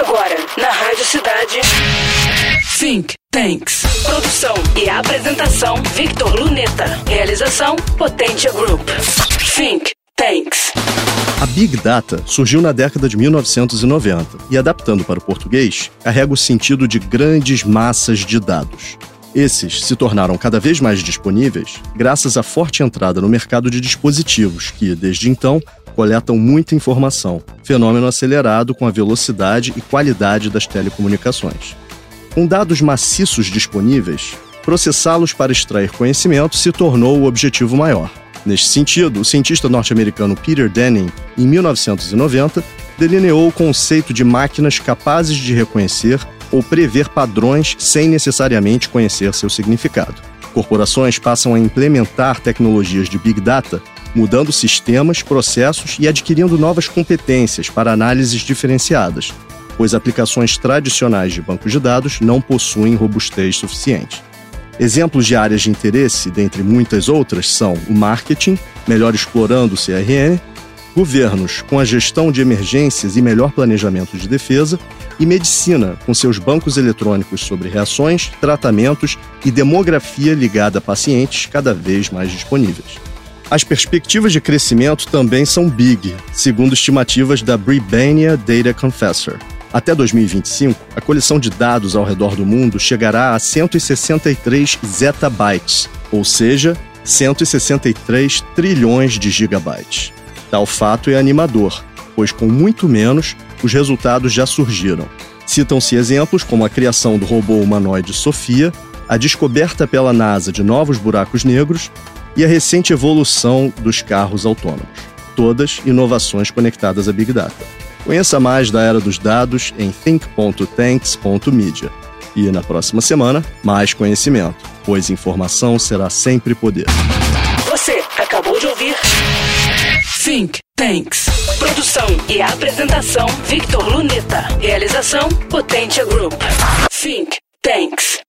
Agora, na Rádio Cidade. Think Tanks. Produção e apresentação: Victor Luneta. Realização: Potência Group. Think Tanks. A Big Data surgiu na década de 1990 e, adaptando para o português, carrega o sentido de grandes massas de dados. Esses se tornaram cada vez mais disponíveis graças à forte entrada no mercado de dispositivos que, desde então, coletam muita informação, fenômeno acelerado com a velocidade e qualidade das telecomunicações. Com dados maciços disponíveis, processá-los para extrair conhecimento se tornou o objetivo maior. Neste sentido, o cientista norte-americano Peter Denning, em 1990, delineou o conceito de máquinas capazes de reconhecer ou prever padrões sem necessariamente conhecer seu significado. Corporações passam a implementar tecnologias de Big Data, mudando sistemas, processos e adquirindo novas competências para análises diferenciadas, pois aplicações tradicionais de bancos de dados não possuem robustez suficiente. Exemplos de áreas de interesse, dentre muitas outras, são o marketing, melhor explorando o CRM, governos com a gestão de emergências e melhor planejamento de defesa, e medicina com seus bancos eletrônicos sobre reações, tratamentos e demografia ligada a pacientes cada vez mais disponíveis. As perspectivas de crescimento também são big, segundo estimativas da Bribania Data Confessor. Até 2025, a coleção de dados ao redor do mundo chegará a 163 zettabytes, ou seja, 163 trilhões de gigabytes. Tal fato é animador, pois com muito menos, os resultados já surgiram. Citam-se exemplos como a criação do robô humanoide Sofia, a descoberta pela NASA de novos buracos negros e a recente evolução dos carros autônomos. Todas inovações conectadas a Big Data. Conheça mais da era dos dados em think.tanks.media. E na próxima semana, mais conhecimento, pois informação será sempre poder. Você acabou de ouvir Think Tanks. Produção e apresentação: Victor Luneta. Realização: Potência Group. Think Tanks.